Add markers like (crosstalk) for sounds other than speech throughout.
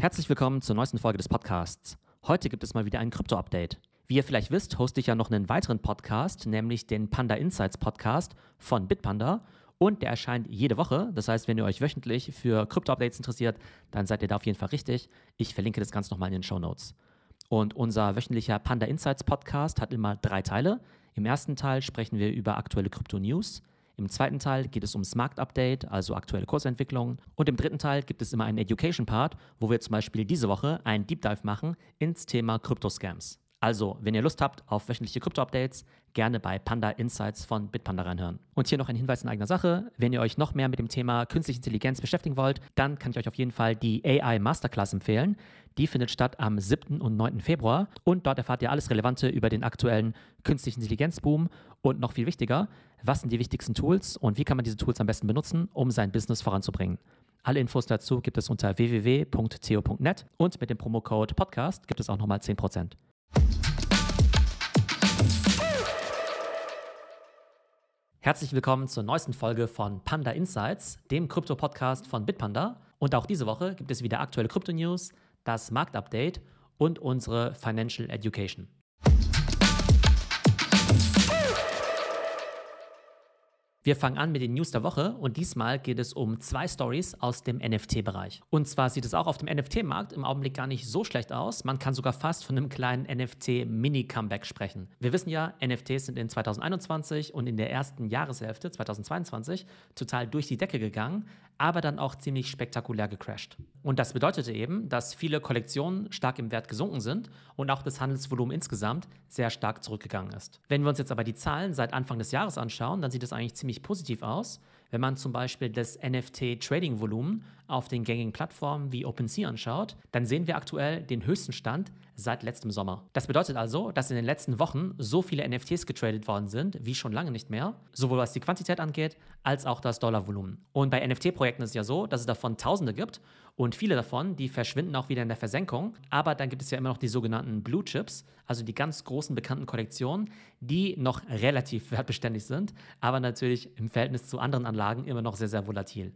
Herzlich willkommen zur neuesten Folge des Podcasts. Heute gibt es mal wieder ein Krypto-Update. Wie ihr vielleicht wisst, hoste ich ja noch einen weiteren Podcast, nämlich den Panda Insights Podcast von Bitpanda. Und der erscheint jede Woche. Das heißt, wenn ihr euch wöchentlich für Krypto-Updates interessiert, dann seid ihr da auf jeden Fall richtig. Ich verlinke das Ganze nochmal in den Show Notes. Und unser wöchentlicher Panda Insights Podcast hat immer drei Teile. Im ersten Teil sprechen wir über aktuelle Krypto-News. Im zweiten Teil geht es ums Marktupdate, also aktuelle Kursentwicklungen. Und im dritten Teil gibt es immer einen Education-Part, wo wir zum Beispiel diese Woche einen Deep Dive machen ins Thema Krypto-Scams. Also, wenn ihr Lust habt auf wöchentliche Krypto-Updates, gerne bei Panda Insights von Bitpanda reinhören. Und hier noch ein Hinweis in eigener Sache. Wenn ihr euch noch mehr mit dem Thema künstliche Intelligenz beschäftigen wollt, dann kann ich euch auf jeden Fall die AI Masterclass empfehlen. Die findet statt am 7. und 9. Februar und dort erfahrt ihr alles Relevante über den aktuellen künstlichen Intelligenzboom und noch viel wichtiger, was sind die wichtigsten Tools und wie kann man diese Tools am besten benutzen, um sein Business voranzubringen. Alle Infos dazu gibt es unter www.co.net und mit dem Promocode Podcast gibt es auch nochmal 10%. Herzlich willkommen zur neuesten Folge von Panda Insights, dem Krypto-Podcast von Bitpanda. Und auch diese Woche gibt es wieder aktuelle Krypto-News, das Marktupdate und unsere Financial Education. Wir fangen an mit den News der Woche und diesmal geht es um zwei Stories aus dem NFT-Bereich. Und zwar sieht es auch auf dem NFT-Markt im Augenblick gar nicht so schlecht aus. Man kann sogar fast von einem kleinen NFT-Mini-Comeback sprechen. Wir wissen ja, NFTs sind in 2021 und in der ersten Jahreshälfte 2022 total durch die Decke gegangen, aber dann auch ziemlich spektakulär gecrashed. Und das bedeutete eben, dass viele Kollektionen stark im Wert gesunken sind und auch das Handelsvolumen insgesamt sehr stark zurückgegangen ist. Wenn wir uns jetzt aber die Zahlen seit Anfang des Jahres anschauen, dann sieht es eigentlich ziemlich positiv aus. Wenn man zum Beispiel das NFT-Trading-Volumen auf den gängigen Plattformen wie OpenSea anschaut, dann sehen wir aktuell den höchsten Stand seit letztem Sommer. Das bedeutet also, dass in den letzten Wochen so viele NFTs getradet worden sind wie schon lange nicht mehr, sowohl was die Quantität angeht, als auch das Dollarvolumen. Und bei NFT-Projekten ist es ja so, dass es davon Tausende gibt und viele davon, die verschwinden auch wieder in der Versenkung. Aber dann gibt es ja immer noch die sogenannten Blue Chips, also die ganz großen bekannten Kollektionen, die noch relativ (laughs) wertbeständig sind, aber natürlich im Verhältnis zu anderen Anlagen immer noch sehr, sehr volatil.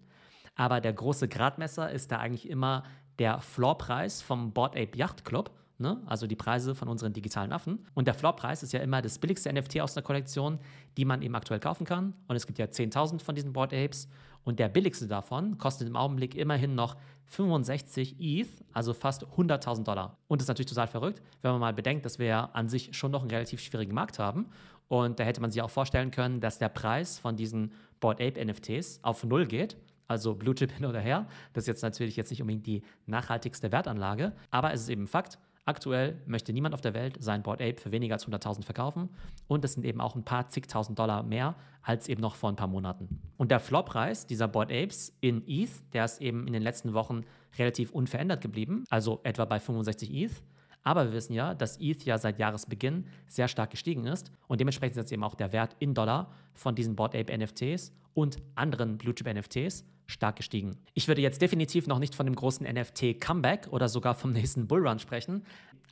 Aber der große Gradmesser ist da eigentlich immer der Floorpreis vom Board Ape Yacht Club. Ne? Also die Preise von unseren digitalen Affen. Und der Floorpreis ist ja immer das billigste NFT aus der Kollektion, die man eben aktuell kaufen kann. Und es gibt ja 10.000 von diesen Board Apes. Und der billigste davon kostet im Augenblick immerhin noch 65 ETH, also fast 100.000 Dollar. Und das ist natürlich total verrückt, wenn man mal bedenkt, dass wir ja an sich schon noch einen relativ schwierigen Markt haben. Und da hätte man sich auch vorstellen können, dass der Preis von diesen Board Ape NFTs auf Null geht. Also Blue Chip hin oder her. Das ist jetzt natürlich jetzt nicht unbedingt die nachhaltigste Wertanlage, aber es ist eben Fakt. Aktuell möchte niemand auf der Welt sein Board Ape für weniger als 100.000 verkaufen und das sind eben auch ein paar zigtausend Dollar mehr als eben noch vor ein paar Monaten. Und der Floorpreis dieser Board Apes in ETH, der ist eben in den letzten Wochen relativ unverändert geblieben, also etwa bei 65 ETH. Aber wir wissen ja, dass ETH ja seit Jahresbeginn sehr stark gestiegen ist und dementsprechend ist jetzt eben auch der Wert in Dollar von diesen Board Ape NFTs und anderen Blue Chip NFTs stark gestiegen. Ich würde jetzt definitiv noch nicht von dem großen NFT-Comeback oder sogar vom (laughs) nächsten Bullrun sprechen,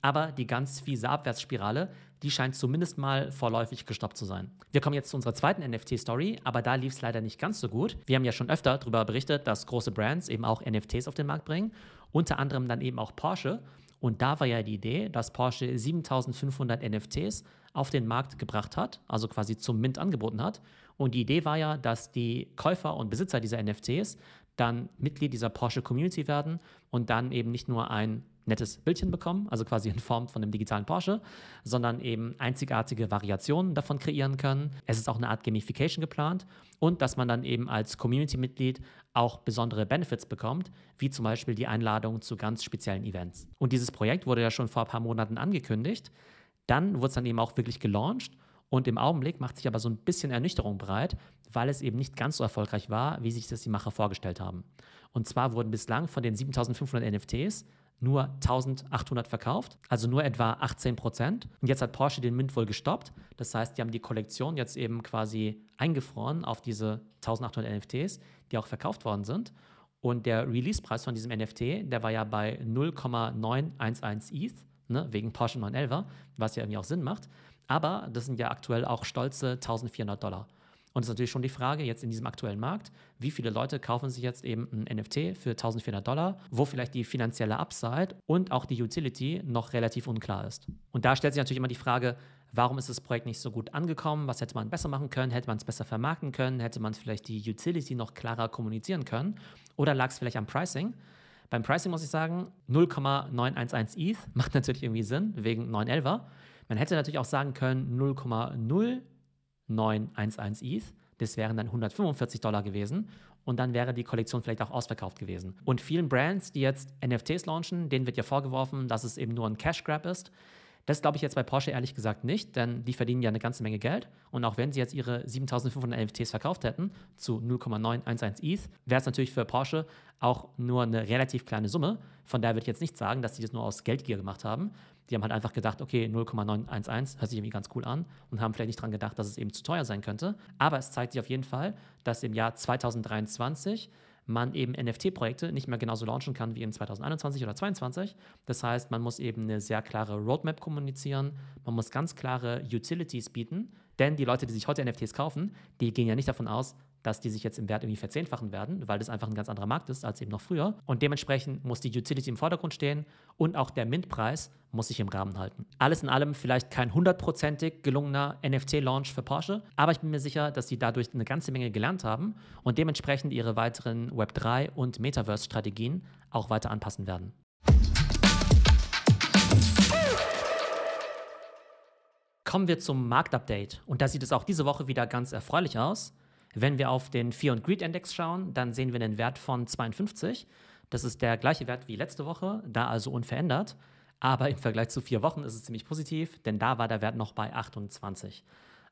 aber die ganz fiese Abwärtsspirale, die scheint zumindest mal vorläufig gestoppt zu sein. Wir kommen jetzt zu unserer zweiten NFT-Story, aber da lief es leider nicht ganz so gut. Wir haben ja schon öfter darüber berichtet, dass große Brands eben auch NFTs auf den Markt bringen, unter anderem dann eben auch Porsche. Und da war ja die Idee, dass Porsche 7500 NFTs auf den Markt gebracht hat, also quasi zum Mint angeboten hat. Und die Idee war ja, dass die Käufer und Besitzer dieser NFTs dann Mitglied dieser Porsche Community werden und dann eben nicht nur ein nettes Bildchen bekommen, also quasi in Form von einem digitalen Porsche, sondern eben einzigartige Variationen davon kreieren können. Es ist auch eine Art Gamification geplant und dass man dann eben als Community-Mitglied auch besondere Benefits bekommt, wie zum Beispiel die Einladung zu ganz speziellen Events. Und dieses Projekt wurde ja schon vor ein paar Monaten angekündigt. Dann wurde es dann eben auch wirklich gelauncht und im Augenblick macht sich aber so ein bisschen Ernüchterung breit, weil es eben nicht ganz so erfolgreich war, wie sich das die Macher vorgestellt haben. Und zwar wurden bislang von den 7500 NFTs nur 1800 verkauft, also nur etwa 18 Prozent. Und jetzt hat Porsche den Mint wohl gestoppt. Das heißt, die haben die Kollektion jetzt eben quasi eingefroren auf diese 1800 NFTs, die auch verkauft worden sind. Und der Release-Preis von diesem NFT, der war ja bei 0,911 ETH, ne, wegen Porsche 911, was ja irgendwie auch Sinn macht. Aber das sind ja aktuell auch stolze 1400 Dollar. Und es ist natürlich schon die Frage, jetzt in diesem aktuellen Markt, wie viele Leute kaufen sich jetzt eben ein NFT für 1400 Dollar, wo vielleicht die finanzielle Upside und auch die Utility noch relativ unklar ist. Und da stellt sich natürlich immer die Frage, warum ist das Projekt nicht so gut angekommen? Was hätte man besser machen können? Hätte man es besser vermarkten können? Hätte man vielleicht die Utility noch klarer kommunizieren können? Oder lag es vielleicht am Pricing? Beim Pricing muss ich sagen, 0,911 ETH macht natürlich irgendwie Sinn, wegen 911er. Man hätte natürlich auch sagen können 0,0911 ETH. Das wären dann 145 Dollar gewesen und dann wäre die Kollektion vielleicht auch ausverkauft gewesen. Und vielen Brands, die jetzt NFTs launchen, denen wird ja vorgeworfen, dass es eben nur ein Cash Grab ist. Das glaube ich jetzt bei Porsche ehrlich gesagt nicht, denn die verdienen ja eine ganze Menge Geld. Und auch wenn sie jetzt ihre 7500 NFTs verkauft hätten zu 0,911 ETH, wäre es natürlich für Porsche auch nur eine relativ kleine Summe. Von daher würde ich jetzt nicht sagen, dass die das nur aus Geldgier gemacht haben. Die haben halt einfach gedacht, okay, 0,911 hört sich irgendwie ganz cool an und haben vielleicht nicht daran gedacht, dass es eben zu teuer sein könnte. Aber es zeigt sich auf jeden Fall, dass im Jahr 2023 man eben NFT-Projekte nicht mehr genauso launchen kann wie in 2021 oder 2022. Das heißt, man muss eben eine sehr klare Roadmap kommunizieren, man muss ganz klare Utilities bieten, denn die Leute, die sich heute NFTs kaufen, die gehen ja nicht davon aus, dass die sich jetzt im Wert irgendwie verzehnfachen werden, weil das einfach ein ganz anderer Markt ist als eben noch früher. Und dementsprechend muss die Utility im Vordergrund stehen und auch der Mint-Preis muss sich im Rahmen halten. Alles in allem vielleicht kein hundertprozentig gelungener NFT-Launch für Porsche, aber ich bin mir sicher, dass sie dadurch eine ganze Menge gelernt haben und dementsprechend ihre weiteren Web3 und Metaverse-Strategien auch weiter anpassen werden. Kommen wir zum Marktupdate. Und da sieht es auch diese Woche wieder ganz erfreulich aus. Wenn wir auf den Fear und Greed Index schauen, dann sehen wir einen Wert von 52. Das ist der gleiche Wert wie letzte Woche, da also unverändert. Aber im Vergleich zu vier Wochen ist es ziemlich positiv, denn da war der Wert noch bei 28.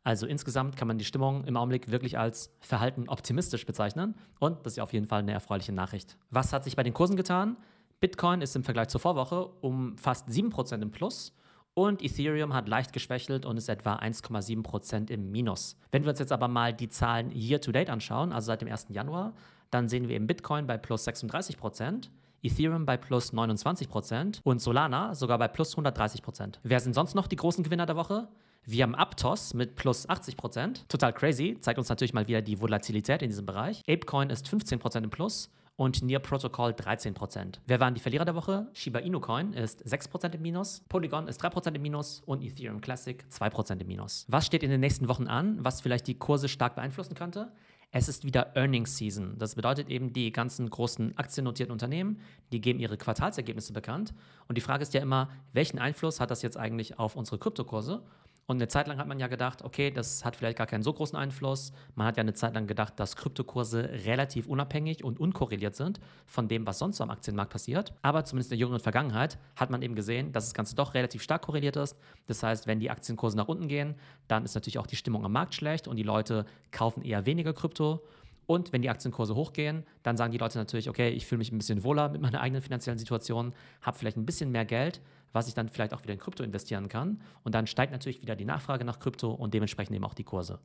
Also insgesamt kann man die Stimmung im Augenblick wirklich als verhalten optimistisch bezeichnen und das ist auf jeden Fall eine erfreuliche Nachricht. Was hat sich bei den Kursen getan? Bitcoin ist im Vergleich zur Vorwoche um fast 7% im Plus und Ethereum hat leicht geschwächelt und ist etwa 1,7% im Minus. Wenn wir uns jetzt aber mal die Zahlen year to date anschauen, also seit dem 1. Januar, dann sehen wir im Bitcoin bei plus 36%, Ethereum bei plus 29% und Solana sogar bei plus 130%. Wer sind sonst noch die großen Gewinner der Woche? Wir haben Aptos mit plus 80%. Total crazy. Zeigt uns natürlich mal wieder die Volatilität in diesem Bereich. Apecoin ist 15% im Plus und Near Protocol 13%. Wer waren die Verlierer der Woche? Shiba Inu Coin ist 6% im Minus, Polygon ist 3% im Minus und Ethereum Classic 2% im Minus. Was steht in den nächsten Wochen an, was vielleicht die Kurse stark beeinflussen könnte? Es ist wieder Earnings Season. Das bedeutet eben, die ganzen großen aktiennotierten Unternehmen, die geben ihre Quartalsergebnisse bekannt. Und die Frage ist ja immer, welchen Einfluss hat das jetzt eigentlich auf unsere Kryptokurse? Und eine Zeit lang hat man ja gedacht, okay, das hat vielleicht gar keinen so großen Einfluss. Man hat ja eine Zeit lang gedacht, dass Kryptokurse relativ unabhängig und unkorreliert sind von dem, was sonst so am Aktienmarkt passiert. Aber zumindest in der jüngeren Vergangenheit hat man eben gesehen, dass das Ganze doch relativ stark korreliert ist. Das heißt, wenn die Aktienkurse nach unten gehen, dann ist natürlich auch die Stimmung am Markt schlecht und die Leute kaufen eher weniger Krypto. Und wenn die Aktienkurse hochgehen, dann sagen die Leute natürlich, okay, ich fühle mich ein bisschen wohler mit meiner eigenen finanziellen Situation, habe vielleicht ein bisschen mehr Geld, was ich dann vielleicht auch wieder in Krypto investieren kann. Und dann steigt natürlich wieder die Nachfrage nach Krypto und dementsprechend eben auch die Kurse.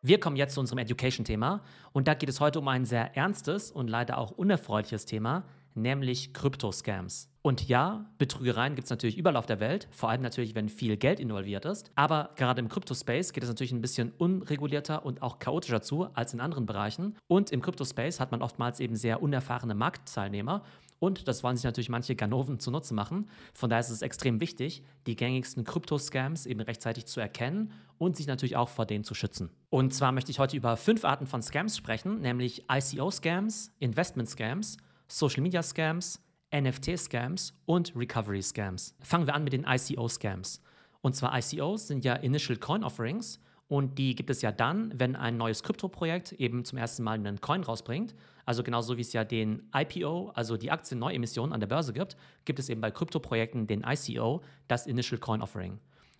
Wir kommen jetzt zu unserem Education-Thema und da geht es heute um ein sehr ernstes und leider auch unerfreuliches Thema, nämlich Krypto-Scams. Und ja, Betrügereien gibt es natürlich überall auf der Welt, vor allem natürlich, wenn viel Geld involviert ist. Aber gerade im Kryptospace geht es natürlich ein bisschen unregulierter und auch chaotischer zu als in anderen Bereichen. Und im Kryptospace hat man oftmals eben sehr unerfahrene Marktteilnehmer. Und das wollen sich natürlich manche Ganoven zunutze machen. Von daher ist es extrem wichtig, die gängigsten Krypto-Scams eben rechtzeitig zu erkennen und sich natürlich auch vor denen zu schützen. Und zwar möchte ich heute über fünf Arten von Scams sprechen, nämlich ICO-Scams, Investment-Scams, Social-Media-Scams, NFT-Scams und Recovery-Scams. Fangen wir an mit den ICO-Scams. Und zwar ICOs sind ja Initial Coin Offerings und die gibt es ja dann, wenn ein neues Krypto-Projekt eben zum ersten Mal einen Coin rausbringt. Also genauso wie es ja den IPO, also die Aktien-Neuemission an der Börse gibt, gibt es eben bei Krypto-Projekten den ICO, das Initial Coin Offering.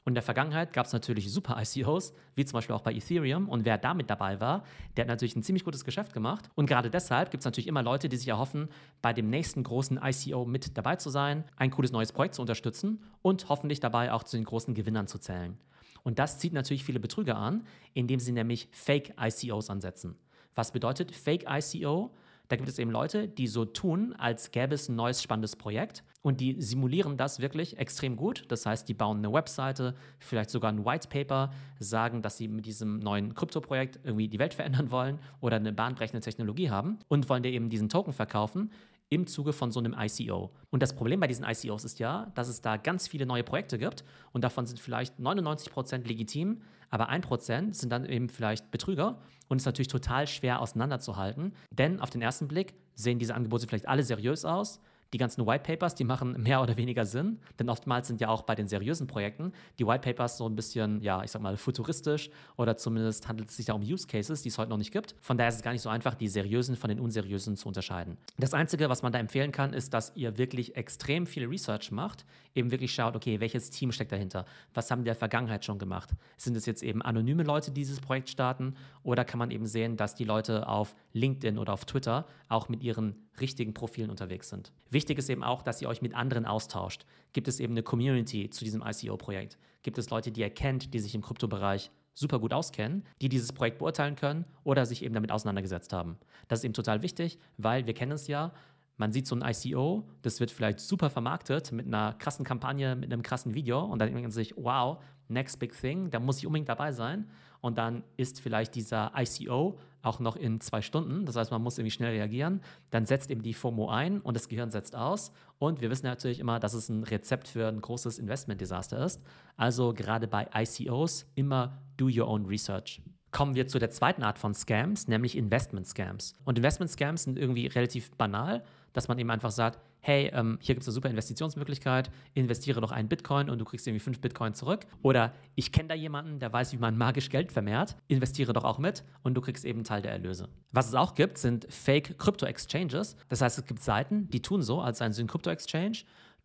Und in der Vergangenheit gab es natürlich super ICOs, wie zum Beispiel auch bei Ethereum. Und wer damit dabei war, der hat natürlich ein ziemlich gutes Geschäft gemacht. Und gerade deshalb gibt es natürlich immer Leute, die sich erhoffen, bei dem nächsten großen ICO mit dabei zu sein, ein cooles neues Projekt zu unterstützen und hoffentlich dabei auch zu den großen Gewinnern zu zählen. Und das zieht natürlich viele Betrüger an, indem sie nämlich Fake ICOs ansetzen. Was bedeutet Fake ICO? Da gibt es eben Leute, die so tun, als gäbe es ein neues spannendes Projekt und die simulieren das wirklich extrem gut. Das heißt, die bauen eine Webseite, vielleicht sogar ein White Paper, sagen, dass sie mit diesem neuen Krypto-Projekt irgendwie die Welt verändern wollen oder eine bahnbrechende Technologie haben und wollen dir eben diesen Token verkaufen im Zuge von so einem ICO. Und das Problem bei diesen ICOs ist ja, dass es da ganz viele neue Projekte gibt und davon sind vielleicht 99% legitim, aber 1% sind dann eben vielleicht Betrüger und ist natürlich total schwer auseinanderzuhalten, denn auf den ersten Blick sehen diese Angebote vielleicht alle seriös aus, die ganzen White Papers, die machen mehr oder weniger Sinn, denn oftmals sind ja auch bei den seriösen Projekten die White Papers so ein bisschen, ja, ich sag mal, futuristisch oder zumindest handelt es sich da um Use Cases, die es heute noch nicht gibt. Von daher ist es gar nicht so einfach, die seriösen von den unseriösen zu unterscheiden. Das Einzige, was man da empfehlen kann, ist, dass ihr wirklich extrem viel Research macht, eben wirklich schaut, okay, welches Team steckt dahinter? Was haben die in der Vergangenheit schon gemacht? Sind es jetzt eben anonyme Leute, die dieses Projekt starten? Oder kann man eben sehen, dass die Leute auf LinkedIn oder auf Twitter auch mit ihren richtigen Profilen unterwegs sind? Wichtig ist eben auch, dass ihr euch mit anderen austauscht. Gibt es eben eine Community zu diesem ICO-Projekt? Gibt es Leute, die ihr kennt, die sich im Kryptobereich super gut auskennen, die dieses Projekt beurteilen können oder sich eben damit auseinandergesetzt haben? Das ist eben total wichtig, weil wir kennen es ja, man sieht so ein ICO, das wird vielleicht super vermarktet mit einer krassen Kampagne, mit einem krassen Video und dann denkt man sich, wow, next big thing, da muss ich unbedingt dabei sein. Und dann ist vielleicht dieser ICO auch noch in zwei Stunden, das heißt, man muss irgendwie schnell reagieren. Dann setzt eben die FOMO ein und das Gehirn setzt aus. Und wir wissen natürlich immer, dass es ein Rezept für ein großes Investment-Desaster ist. Also gerade bei ICOs immer do your own research kommen wir zu der zweiten Art von Scams, nämlich Investment Scams. Und Investment Scams sind irgendwie relativ banal dass man eben einfach sagt, hey, ähm, hier gibt es eine super Investitionsmöglichkeit, investiere doch einen Bitcoin und du kriegst irgendwie fünf Bitcoin zurück. Oder ich kenne da jemanden, der weiß, wie man magisch Geld vermehrt, investiere doch auch mit und du kriegst eben Teil der Erlöse. Was es auch gibt, sind Fake Crypto Exchanges. Das heißt, es gibt Seiten, die tun so, als seien sie ein Crypto Exchange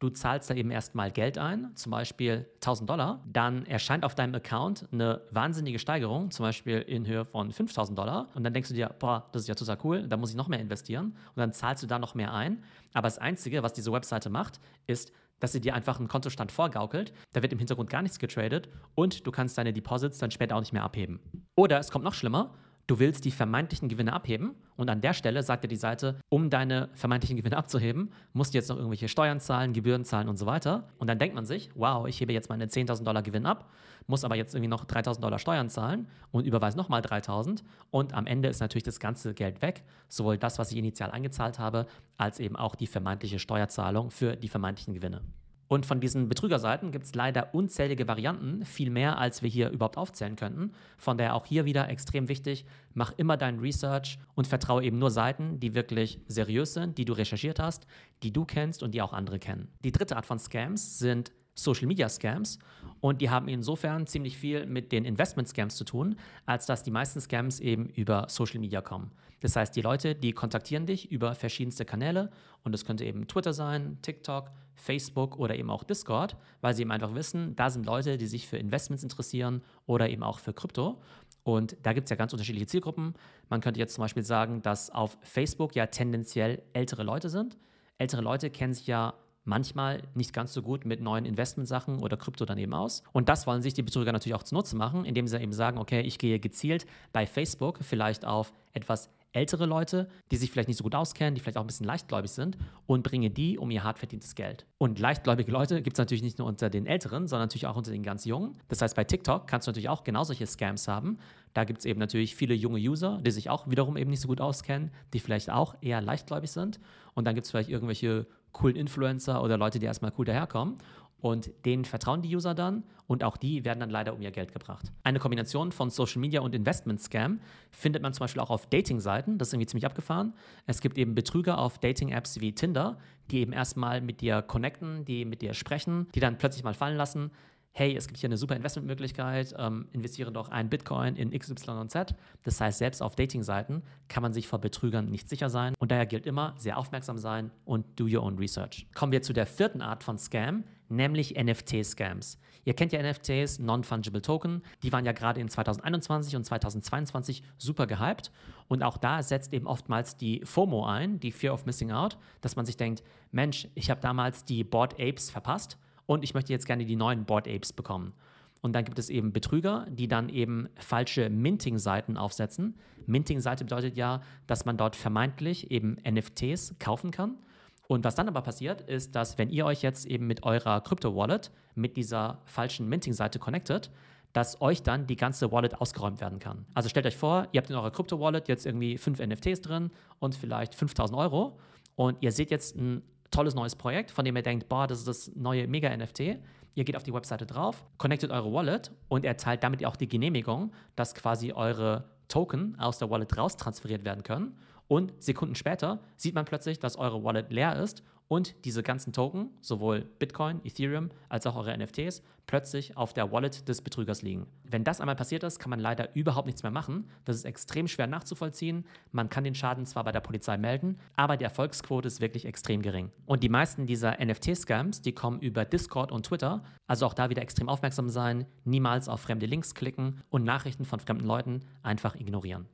Du zahlst da eben erstmal Geld ein, zum Beispiel 1000 Dollar. Dann erscheint auf deinem Account eine wahnsinnige Steigerung, zum Beispiel in Höhe von 5000 Dollar. Und dann denkst du dir, boah, das ist ja total cool, da muss ich noch mehr investieren. Und dann zahlst du da noch mehr ein. Aber das Einzige, was diese Webseite macht, ist, dass sie dir einfach einen Kontostand vorgaukelt. Da wird im Hintergrund gar nichts getradet und du kannst deine Deposits dann später auch nicht mehr abheben. Oder es kommt noch schlimmer, du willst die vermeintlichen Gewinne abheben und an der Stelle sagt dir die Seite, um deine vermeintlichen Gewinne abzuheben, musst du jetzt noch irgendwelche Steuern zahlen, Gebühren zahlen und so weiter. Und dann denkt man sich, wow, ich hebe jetzt meine 10.000 Dollar Gewinn ab, muss aber jetzt irgendwie noch 3.000 Dollar Steuern zahlen und überweise nochmal 3.000 und am Ende ist natürlich das ganze Geld weg, sowohl das, was ich initial eingezahlt habe, als eben auch die vermeintliche Steuerzahlung für die vermeintlichen Gewinne. Und von diesen Betrügerseiten gibt es leider unzählige Varianten, viel mehr, als wir hier überhaupt aufzählen könnten. Von daher auch hier wieder extrem wichtig, mach immer dein Research und vertraue eben nur Seiten, die wirklich seriös sind, die du recherchiert hast, die du kennst und die auch andere kennen. Die dritte Art von Scams sind Social Media Scams und die haben insofern ziemlich viel mit den Investment Scams zu tun, als dass die meisten Scams eben über Social Media kommen. Das heißt, die Leute, die kontaktieren dich über verschiedenste Kanäle und es könnte eben Twitter sein, TikTok, Facebook oder eben auch Discord, weil sie eben einfach wissen, da sind Leute, die sich für Investments interessieren oder eben auch für Krypto. Und da gibt es ja ganz unterschiedliche Zielgruppen. Man könnte jetzt zum Beispiel sagen, dass auf Facebook ja tendenziell ältere Leute sind. Ältere Leute kennen sich ja manchmal nicht ganz so gut mit neuen Investmentsachen oder Krypto daneben aus. Und das wollen sich die Betrüger natürlich auch zunutze machen, indem sie eben sagen, okay, ich gehe gezielt bei Facebook vielleicht auf etwas ältere Leute, die sich vielleicht nicht so gut auskennen, die vielleicht auch ein bisschen leichtgläubig sind und bringe die um ihr hart verdientes Geld. Und leichtgläubige Leute gibt es natürlich nicht nur unter den Älteren, sondern natürlich auch unter den ganz Jungen. Das heißt, bei TikTok kannst du natürlich auch genau solche Scams haben. Da gibt es eben natürlich viele junge User, die sich auch wiederum eben nicht so gut auskennen, die vielleicht auch eher leichtgläubig sind. Und dann gibt es vielleicht irgendwelche coolen Influencer oder Leute, die erstmal cool daherkommen. Und denen vertrauen die User dann und auch die werden dann leider um ihr Geld gebracht. Eine Kombination von Social Media und Investment Scam findet man zum Beispiel auch auf Dating-Seiten. Das ist irgendwie ziemlich abgefahren. Es gibt eben Betrüger auf Dating-Apps wie Tinder, die eben erstmal mit dir connecten, die mit dir sprechen, die dann plötzlich mal fallen lassen, hey, es gibt hier eine super Investmentmöglichkeit, ähm, investiere doch ein Bitcoin in XYZ. Das heißt, selbst auf Dating-Seiten kann man sich vor Betrügern nicht sicher sein. Und daher gilt immer, sehr aufmerksam sein und do your own research. Kommen wir zu der vierten Art von Scam, nämlich NFT-Scams. Ihr kennt ja NFTs, Non-Fungible Token. Die waren ja gerade in 2021 und 2022 super gehypt. Und auch da setzt eben oftmals die FOMO ein, die Fear of Missing Out, dass man sich denkt, Mensch, ich habe damals die Board Apes verpasst und ich möchte jetzt gerne die neuen Board Apes bekommen. Und dann gibt es eben Betrüger, die dann eben falsche Minting-Seiten aufsetzen. Minting-Seite bedeutet ja, dass man dort vermeintlich eben NFTs kaufen kann. Und was dann aber passiert, ist, dass wenn ihr euch jetzt eben mit eurer Krypto-Wallet mit dieser falschen Minting-Seite connectet, dass euch dann die ganze Wallet ausgeräumt werden kann. Also stellt euch vor, ihr habt in eurer Krypto-Wallet jetzt irgendwie fünf NFTs drin und vielleicht 5000 Euro und ihr seht jetzt ein tolles neues Projekt, von dem ihr denkt, boah, das ist das neue Mega-NFT. Ihr geht auf die Webseite drauf, connectet eure Wallet und erteilt damit auch die Genehmigung, dass quasi eure Token aus der Wallet raus transferiert werden können. Und Sekunden später sieht man plötzlich, dass eure Wallet leer ist und diese ganzen Token, sowohl Bitcoin, Ethereum als auch eure NFTs, plötzlich auf der Wallet des Betrügers liegen. Wenn das einmal passiert ist, kann man leider überhaupt nichts mehr machen. Das ist extrem schwer nachzuvollziehen. Man kann den Schaden zwar bei der Polizei melden, aber die Erfolgsquote ist wirklich extrem gering. Und die meisten dieser NFT-Scams, die kommen über Discord und Twitter. Also auch da wieder extrem aufmerksam sein, niemals auf fremde Links klicken und Nachrichten von fremden Leuten einfach ignorieren.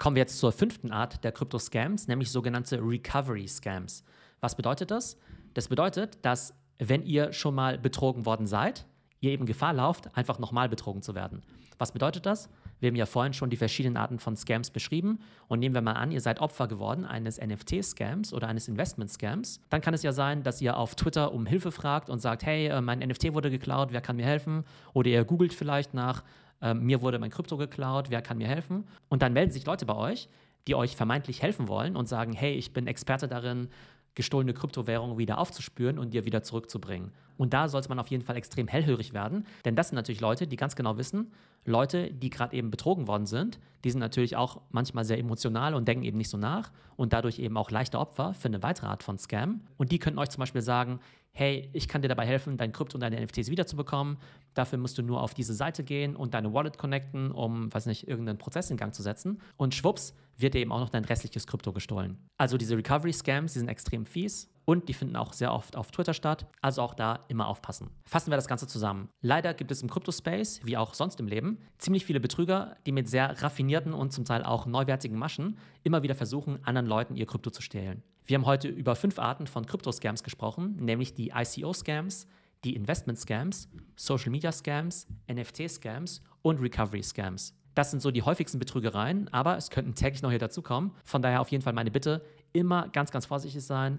Kommen wir jetzt zur fünften Art der Krypto-Scams, nämlich sogenannte Recovery-Scams. Was bedeutet das? Das bedeutet, dass wenn ihr schon mal betrogen worden seid, ihr eben Gefahr lauft, einfach nochmal betrogen zu werden. Was bedeutet das? Wir haben ja vorhin schon die verschiedenen Arten von Scams beschrieben und nehmen wir mal an, ihr seid Opfer geworden eines NFT-Scams oder eines Investment-Scams, dann kann es ja sein, dass ihr auf Twitter um Hilfe fragt und sagt, hey, äh, mein NFT wurde geklaut, wer kann mir helfen? Oder ihr googelt vielleicht nach äh, mir wurde mein Krypto geklaut, wer kann mir helfen? Und dann melden sich Leute bei euch, die euch vermeintlich helfen wollen und sagen, hey, ich bin Experte darin, gestohlene Kryptowährungen wieder aufzuspüren und dir wieder zurückzubringen. Und da sollte man auf jeden Fall extrem hellhörig werden, denn das sind natürlich Leute, die ganz genau wissen, Leute, die gerade eben betrogen worden sind, die sind natürlich auch manchmal sehr emotional und denken eben nicht so nach und dadurch eben auch leichte Opfer für eine weitere Art von Scam. Und die könnten euch zum Beispiel sagen, hey, ich kann dir dabei helfen, dein Krypto und deine NFTs wiederzubekommen. Dafür musst du nur auf diese Seite gehen und deine Wallet connecten, um, weiß nicht, irgendeinen Prozess in Gang zu setzen. Und schwupps, wird dir eben auch noch dein restliches Krypto gestohlen. Also diese Recovery-Scams, die sind extrem fies und die finden auch sehr oft auf Twitter statt. Also auch da immer aufpassen. Fassen wir das Ganze zusammen. Leider gibt es im Kryptospace, wie auch sonst im Leben, ziemlich viele Betrüger, die mit sehr raffinierten und zum Teil auch neuwertigen Maschen immer wieder versuchen, anderen Leuten ihr Krypto zu stehlen. Wir haben heute über fünf Arten von Krypto-Scams gesprochen, nämlich die ICO-Scams, die Investment-Scams, Social-Media-Scams, NFT-Scams und Recovery-Scams. Das sind so die häufigsten Betrügereien, aber es könnten täglich neue dazukommen. Von daher auf jeden Fall meine Bitte, immer ganz, ganz vorsichtig sein,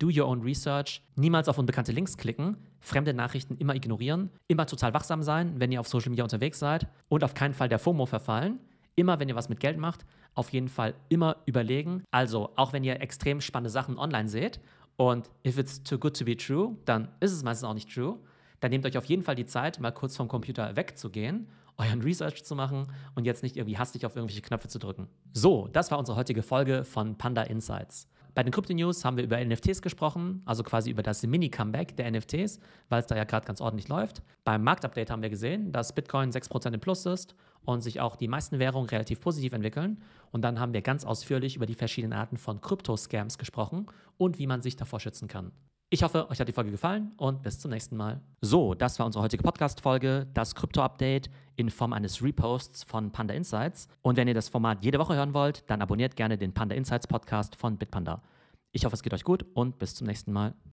do your own research, niemals auf unbekannte Links klicken, fremde Nachrichten immer ignorieren, immer total wachsam sein, wenn ihr auf Social Media unterwegs seid und auf keinen Fall der FOMO verfallen. Immer, wenn ihr was mit Geld macht, auf jeden Fall immer überlegen. Also, auch wenn ihr extrem spannende Sachen online seht und if it's too good to be true, dann ist es meistens auch nicht true. Dann nehmt euch auf jeden Fall die Zeit, mal kurz vom Computer wegzugehen euren Research zu machen und jetzt nicht irgendwie hastig auf irgendwelche Knöpfe zu drücken. So, das war unsere heutige Folge von Panda Insights. Bei den Crypto News haben wir über NFTs gesprochen, also quasi über das Mini-Comeback der NFTs, weil es da ja gerade ganz ordentlich läuft. Beim Marktupdate haben wir gesehen, dass Bitcoin 6% im Plus ist und sich auch die meisten Währungen relativ positiv entwickeln. Und dann haben wir ganz ausführlich über die verschiedenen Arten von Krypto-Scams gesprochen und wie man sich davor schützen kann. Ich hoffe, euch hat die Folge gefallen und bis zum nächsten Mal. So, das war unsere heutige Podcast-Folge, das Krypto-Update in Form eines Reposts von Panda Insights. Und wenn ihr das Format jede Woche hören wollt, dann abonniert gerne den Panda Insights Podcast von Bitpanda. Ich hoffe, es geht euch gut und bis zum nächsten Mal.